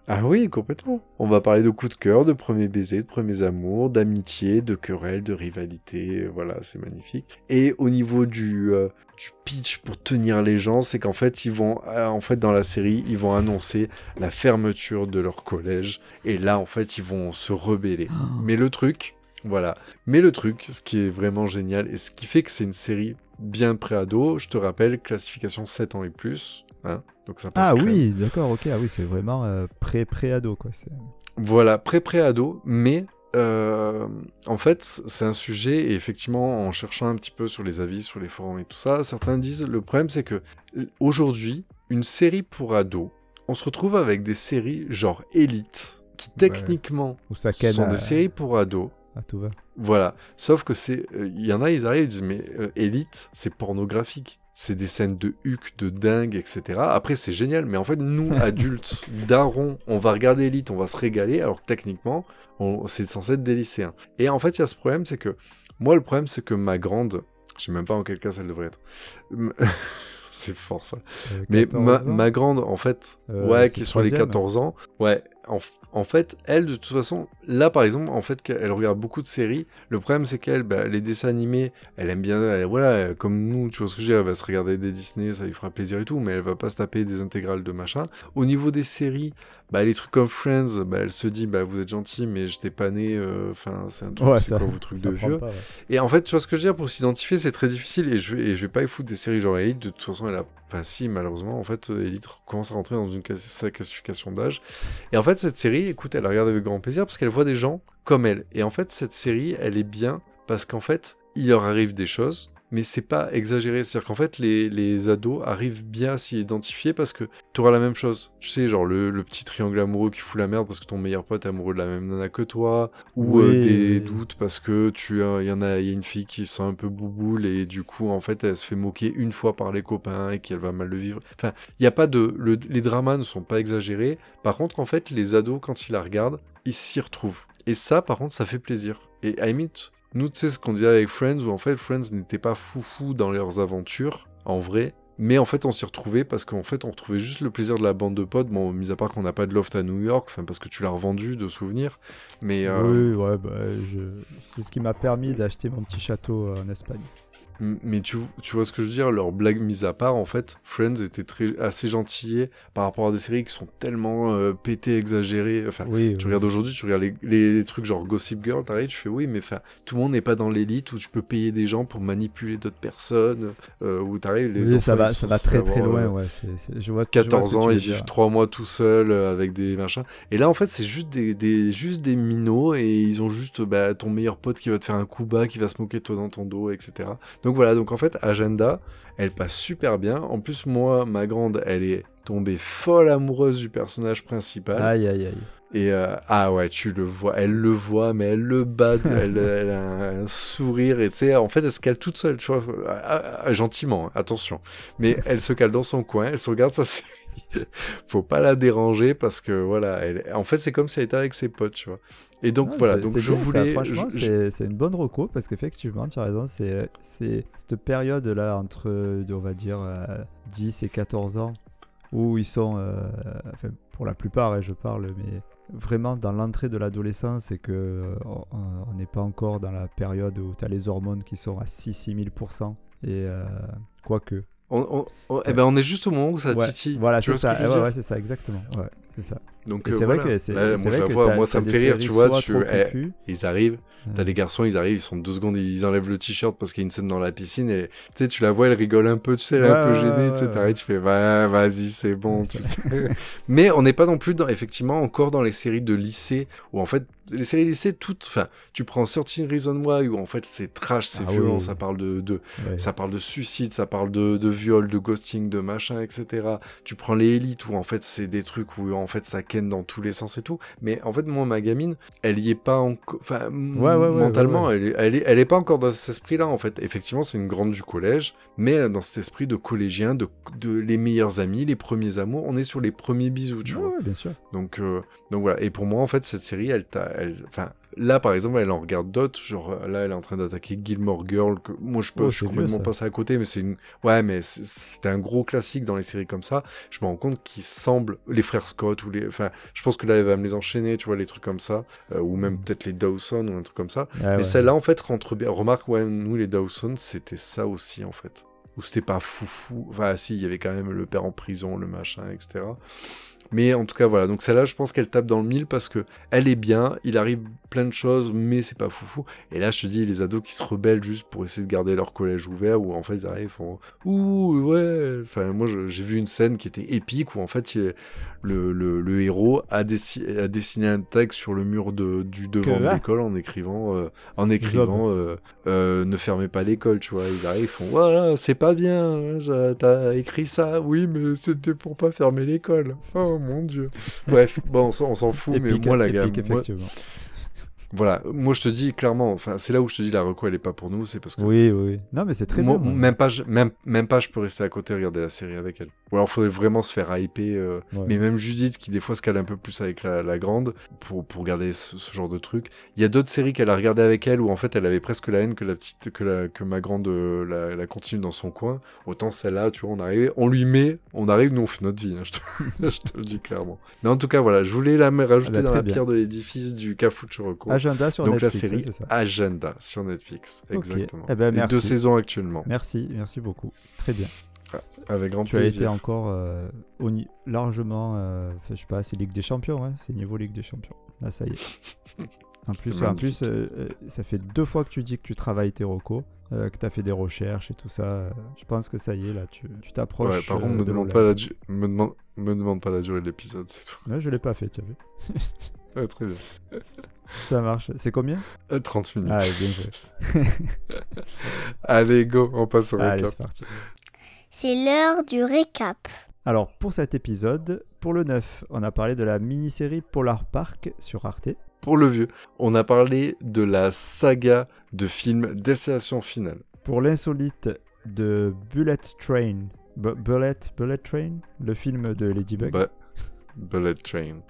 Ah oui, complètement. On va parler de coups de cœur, de premiers baisers, de premiers amours, d'amitié, de querelles, de rivalité. Voilà, c'est magnifique. Et au niveau du, euh, du pitch pour tenir les gens, c'est qu'en fait, ils vont, euh, en fait, dans la série, ils vont annoncer la fermeture de leur collège. Et là, en fait, ils vont se rebeller. Mais le truc, voilà. Mais le truc, ce qui est vraiment génial et ce qui fait que c'est une série bien pré-ado, je te rappelle, classification 7 ans et plus. Hein donc ça passe Ah crème. oui, d'accord, ok. Ah oui, c'est vraiment euh, pré- pré-ado, quoi. Voilà, pré-pré-ado, mais euh, en fait, c'est un sujet, et effectivement, en cherchant un petit peu sur les avis, sur les forums et tout ça, certains disent le problème, c'est que aujourd'hui, une série pour ados, on se retrouve avec des séries genre Elite, qui techniquement sont à, des séries pour ados. à tout va. Voilà, sauf que c'est, euh, il y en a, ils arrivent, ils disent mais euh, Elite, c'est pornographique. C'est des scènes de huc, de dingue, etc. Après, c'est génial, mais en fait, nous, adultes, darons, on va regarder Elite, on va se régaler, alors que techniquement, c'est censé être des lycéens. Et en fait, il y a ce problème, c'est que, moi, le problème, c'est que ma grande, je sais même pas en quel cas elle devrait être. c'est fort ça. Euh, Mais 14 ma, grande, en fait, Euh, ouais, qui est sur les troisième. 14 ans, ouais, en, fait, elle, de toute façon, là, par exemple, en fait, elle regarde beaucoup de séries. Le problème, c'est qu'elle, bah, les dessins animés, elle aime bien, elle- voilà, comme nous, tu vois ce que je veux dire, elle va se regarder des Disney, ça lui fera plaisir et tout, mais elle va pas se taper des intégrales de machin. Au niveau des séries, bah, les trucs comme Friends, bah, elle se dit, bah, vous êtes gentil, mais j'étais pas né, euh, enfin, c'est un truc, Ouais, c'est ça- quoi vos trucs ça de vieux? pas, ouais. Et en fait, tu vois ce que je veux dire, pour s'identifier, c'est très difficile. Et je, vais, et je vais pas y foutre des séries genre Elite. De toute façon, elle a. Enfin, si, malheureusement, en fait, Elite commence à rentrer dans une sa classification d'âge. Et en fait, cette série, écoute, elle la regarde avec grand plaisir parce qu'elle voit des gens comme elle. Et en fait, cette série, elle est bien parce qu'en fait, il leur arrive des choses. Mais c'est pas exagéré, c'est-à-dire qu'en fait les, les ados arrivent bien à s'y identifier parce que tu auras la même chose. Tu sais, genre le, le petit triangle amoureux qui fout la merde parce que ton meilleur pote est amoureux de la même nana que toi, ou euh, des doutes parce que tu as, il y en a, il y a une fille qui sent un peu bouboule et du coup en fait elle se fait moquer une fois par les copains et qu'elle va mal le vivre. Enfin, il y a pas de, le- les dramas ne sont pas exagérés. Par contre en fait les ados quand ils la regardent, ils s'y retrouvent. Et ça par contre ça fait plaisir. Et à limite, nous tu sais ce qu'on disait avec Friends où en fait Friends n'était pas foufou dans leurs aventures en vrai. Mais en fait, on s'y retrouvait parce qu'en fait, on retrouvait juste le plaisir de la bande de potes. Bon, mis à part qu'on n'a pas de loft à New York, parce que tu l'as revendu de souvenirs. Mais euh, Oui, ouais, bah, c'est ce qui m'a permis d'acheter mon petit château en Espagne. Mais tu, tu vois ce que je veux dire, leurs blagues mises à part, en fait, Friends était très, assez gentillé par rapport à des séries qui sont tellement euh, pétées, exagérées. Enfin, Oui, tu oui. regardes aujourd'hui, tu regardes les, les- les trucs genre Gossip Girl, t'arrives, tu fais oui, mais enfin, tout le monde n'est pas dans l'élite où tu peux payer des gens pour manipuler d'autres personnes, euh, où t'arrives, les Oui, ça va, ça va très très loin, euh, ouais. Je vois, je vois ce 14 que ans, ils vivent dire. 3 mois tout seuls euh, avec des machins. Et là, en fait, c'est juste des, des, juste des minots et ils ont juste bah, ton meilleur pote qui va te faire un coup bas, qui va se moquer de toi dans ton dos, etc. Donc voilà, donc en fait, Agenda, elle passe super bien. En plus, moi, ma grande, elle est tombée folle amoureuse du personnage principal. Aïe, aïe, aïe. Et euh, ah ouais, tu le vois, elle le voit, mais elle le bat, elle, elle a un, un sourire, et tu sais, en fait, elle se cale toute seule, tu vois, ah, ah, gentiment, hein, attention. Mais elle se cale dans son coin, elle se regarde sa série. Faut pas la déranger parce que voilà, elle, en fait, c'est comme si elle était avec ses potes, tu vois. Et donc Non, voilà, donc je bien, ça, voulais. franchement, je- c'est une bonne reco parce qu'effectivement, tu as raison, c'est cette période-là entre, euh, on va dire, euh, 10 et 14 ans où ils sont, euh, enfin, pour la plupart, hein, je parle, mais vraiment dans l'entrée de l'adolescence et que euh, on- n'est pas encore dans la période où tu as les hormones qui sont à 6-6 000%. Et euh, quoique. On, on- on- eh ben, on est juste au moment où ça Ouais, titille. voilà, c'est ça. Eh ouais, ouais, c'est ça, exactement. Ouais, c'est ça. Donc euh, c'est vrai voilà. que c'est moi, vrai je la que vois, moi, ça me fait rire, tu vois. tu- eh, ils arrivent, T'as les garçons, ils arrivent, ils sont deux secondes, ils enlèvent le t-shirt parce qu'il y a une scène dans la piscine et tu sais, tu la vois, elle rigole un peu, tu sais, elle est un peu gênée, ouais, tu sais, tu fais, ouais, vas-y, c'est bon, tu sais. Mais on n'est pas non plus dans, effectivement, encore dans les séries de lycée où en fait, les séries lycée, toutes, enfin, tu prends Certain Reason Why où en fait c'est trash, c'est Ah violent, oui. ça parle de, de, ouais. ça parle de suicide, ça parle de, de viol, de ghosting, de machin, etc. Tu prends les élites où en fait c'est des trucs où en fait ça ken dans tous les sens et tout. Mais en fait, moi, ma gamine, elle y est pas encore. Enfin, Ouais, ouais, ouais, mentalement, ouais, Elle, est, elle, est, elle est pas encore dans cet esprit-là, en fait. Effectivement, c'est une grande du collège, mais elle est dans cet esprit de collégien, de, de les meilleurs amis, les premiers amours. On est sur les premiers bisous, tu vois. bien sûr. Donc, euh, donc voilà. Et pour moi, en fait, cette série, elle t'a. Elle, enfin, là, par exemple, elle en regarde d'autres. Genre, là, elle est en train d'attaquer Gilmore Girl. Que, moi, je peux, Oh, je suis c'est vieux, complètement ça. passé à côté, mais c'est une. Ouais, mais c'est- c'était un gros classique dans les séries comme ça. Je me rends compte qu'ils semblent. Les frères Scott ou les. Enfin, je pense que là, elle va me les enchaîner, tu vois, les trucs comme ça. Euh, ou même peut-être les Dawson ou un truc comme ça. Ah, mais ouais. celle-là, en fait, rentre bien. Remarque, ouais, nous, les Dawson, c'était ça aussi, en fait. Ou c'était pas foufou. Enfin, si, il y avait quand même le père en prison, le machin, etc. Mais en tout cas, voilà. Donc celle-là, je pense qu'elle tape dans le mille parce que elle est bien. Il arrive plein de choses, mais c'est pas foufou. Et là, je te dis, les ados qui se rebellent juste pour essayer de garder leur collège ouvert, où en fait, ils arrivent, font ouh, ouais. Enfin, moi, j'ai vu une scène qui était épique où en fait, il- le, le, le héros a, dessi- a dessiné un texte sur le mur de, du devant de l'école en écrivant, euh, en écrivant, euh, euh, ne fermez pas l'école, tu vois. Ils arrivent, ils font, voilà, c'est pas bien, hein, t'as écrit ça, oui, mais c'était pour pas fermer l'école. Oh mon dieu. Bref, bon, on s'en fout, mais Épique, moi, la gamme, moi. Voilà, moi je te dis clairement, enfin, c'est là où je te dis la reco, elle est pas pour nous, c'est parce que Oui, oui. Non, mais c'est très moi, bien. moi. même pas, je, même, même pas, je peux rester à côté et regarder la série avec elle. Ou alors, faudrait vraiment se faire hyper. euh, Ouais. Mais même Judith, qui des fois se cale un peu plus avec la, la grande, pour, pour regarder ce, ce genre de truc. Il y a d'autres séries qu'elle a regardé avec elle où en fait elle avait presque la haine que la petite, que, la, que ma grande euh, la, la continue dans son coin. Autant celle-là, tu vois, on arrive, on lui met, on arrive, nous on fait notre vie. hein, je, te, je te le dis clairement. Mais en tout cas, voilà, je voulais la rajouter Ah bah, dans la bien. pierre de l'édifice du Cafuchuroko. Agenda sur Donc Netflix, la série c'est ça. Agenda sur Netflix, exactement. Eh ben, merci. deux saisons actuellement, Merci, merci beaucoup. C'est très bien. avec grand Tu as été plaisir. encore euh, au largement, euh, je sais pas, c'est Ligue des Champions, hein, c'est niveau Ligue des Champions. Là, ça y est. En plus, en plus euh, euh, ça fait deux fois que tu dis que tu travailles tes recos, euh, que tu as fait des recherches et tout ça. je pense que ça y est, là, tu tu t'approches. Ouais, par contre, euh, me de demande, l'Olympe. pas la du- me, demande... me demande pas la durée de l'épisode, c'est tout. Ouais, je l'ai pas fait, tu as vu. Ouais, très bien. ça marche. C'est combien Euh, 30 minutes. Ah, bien joué. Allez, go, on passe au Allez, récap. c'est parti. C'est l'heure du récap. Alors, pour cet épisode, pour le 9, on a parlé de la mini-série Polar Park sur Arte. Pour le vieux, on a parlé de la saga de films Destination Finale. Pour l'insolite de Bullet Train. Bu- Bullet, Bullet Train Le film de Ladybug. Ba- Bullet Train.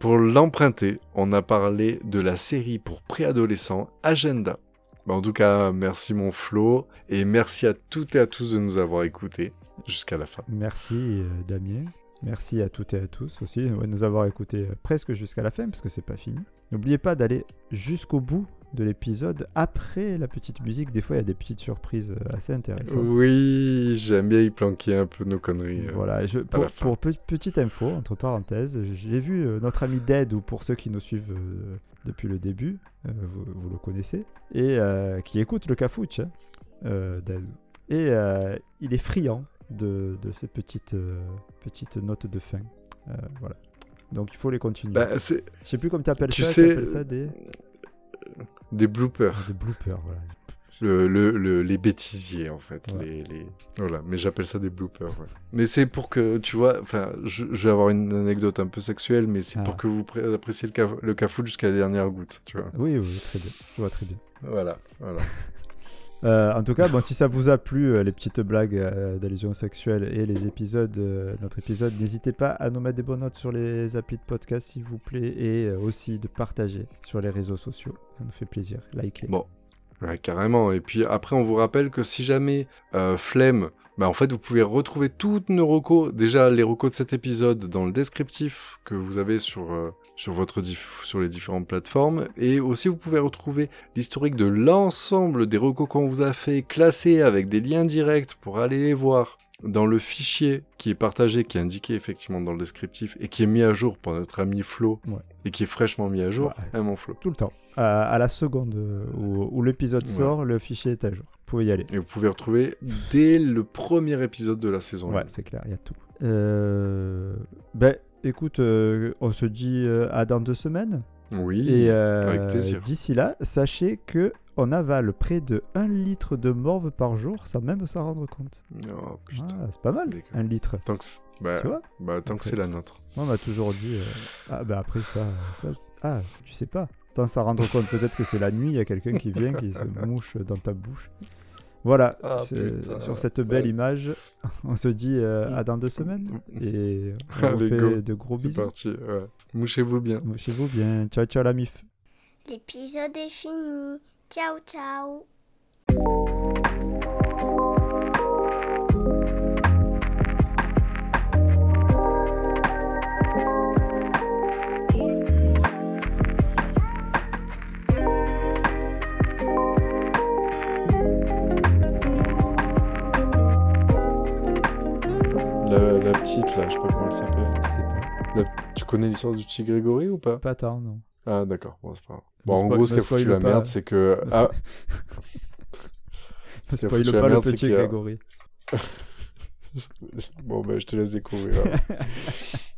Pour l'emprunter, on a parlé de la série pour préadolescents Agenda. Bah, en tout cas, merci mon Flo, et merci à toutes et à tous de nous avoir écoutés jusqu'à la fin. Merci euh, Damien. Merci à toutes et à tous aussi de nous avoir écoutés euh, presque jusqu'à la fin parce que c'est pas fini. N'oubliez pas d'aller jusqu'au bout de l'épisode après la petite musique. Des fois, il y a des petites surprises euh, assez intéressantes. Oui, j'aime bien y planquer un peu nos conneries. euh. Voilà, je, pour, pour pe- petite info, entre parenthèses, j'ai vu euh, notre ami Dead, ou pour ceux qui nous suivent depuis le début, vous, vous le connaissez, et euh, qui écoute le Cafouche, hein, euh, Dead. Et euh, il est friand de, de ces petites, petites notes de fin. Voilà. Donc il faut les continuer. Bah, Je sais plus comment tu appelles tu ça, sais- appelles ça des, des bloopers. des bloopers. Voilà. Le, le- le- les bêtisiers en fait. Ouais. Les, les- Voilà, mais j'appelle ça des bloopers. ouais. Mais c'est pour que, tu vois, enfin, je, je vais avoir une anecdote un peu sexuelle, mais c'est Ah. pour que vous pré- appréciez le, caf le cafou jusqu'à la dernière goutte, tu vois. Oui, oui, très bien. Je vois très bien. Voilà, voilà. Euh, en tout cas, bon, si ça vous a plu, euh, les petites blagues euh, d'allusion sexuelle et les épisodes, euh, notre épisode, n'hésitez pas à nous mettre des bonnes notes sur les applis de podcast, s'il vous plaît, et aussi de partager sur les réseaux sociaux. Ça nous fait plaisir. Likez. Bon, carrément. Et puis après, on vous rappelle que si jamais flemme, bah en fait, vous pouvez retrouver toutes nos recos, déjà les recos de cet épisode dans le descriptif que vous avez sur sur votre diff- sur les différentes plateformes, et aussi vous pouvez retrouver l'historique de l'ensemble des recos qu'on vous a fait, classés avec des liens directs pour aller les voir dans le fichier qui est partagé, qui est indiqué effectivement dans le descriptif et qui est mis à jour par notre ami Flo Ouais. et qui est fraîchement mis à jour. Ouais. Hein, mon Flo. Tout le temps. À, à la seconde euh, où, où l'épisode Ouais. sort, le fichier est à jour. Vous pouvez y aller. Et vous pouvez retrouver dès le premier épisode de la saison. Ouais, c'est clair, il y a tout. Euh, Ben, écoute, euh, on se dit euh, à dans deux semaines. Oui, Et euh, avec plaisir. d'ici là, sachez que on avale près de 1 litre de morve par jour sans même s'en rendre compte. Oh, putain. Ah, c'est pas mal, D'accord. 1 litre. Tant que, c'est- bah, Tu vois bah, tant que c'est la nôtre. On m'a toujours dit. euh, Ah, bah après ça, ça. Ah, tu sais pas. Sans s'en rendre compte, peut-être que c'est la nuit, il y a quelqu'un qui vient, qui se mouche dans ta bouche. Voilà, Ah, c'est- putain. sur cette belle Ouais. image, on se dit euh, à dans deux semaines et on vous Allez, fait go. de gros C'est bisous. parti. Ouais. Mouchez-vous bien. Chez vous bien. Ciao, ciao la mif. L'épisode est fini. Ciao, ciao. Petite, là, je sais pas comment elle s'appelle. Je sais pas. La- Tu connais l'histoire du petit Grégory ou pas? Pas tant, non. Ah, d'accord. Bon, c'est pas grave. Bon, en gros, ce ne qui a foutu la merde, c'est que. Ah, Ne Ce spoil pas le petit Grégory. bon, bah, je te laisse découvrir.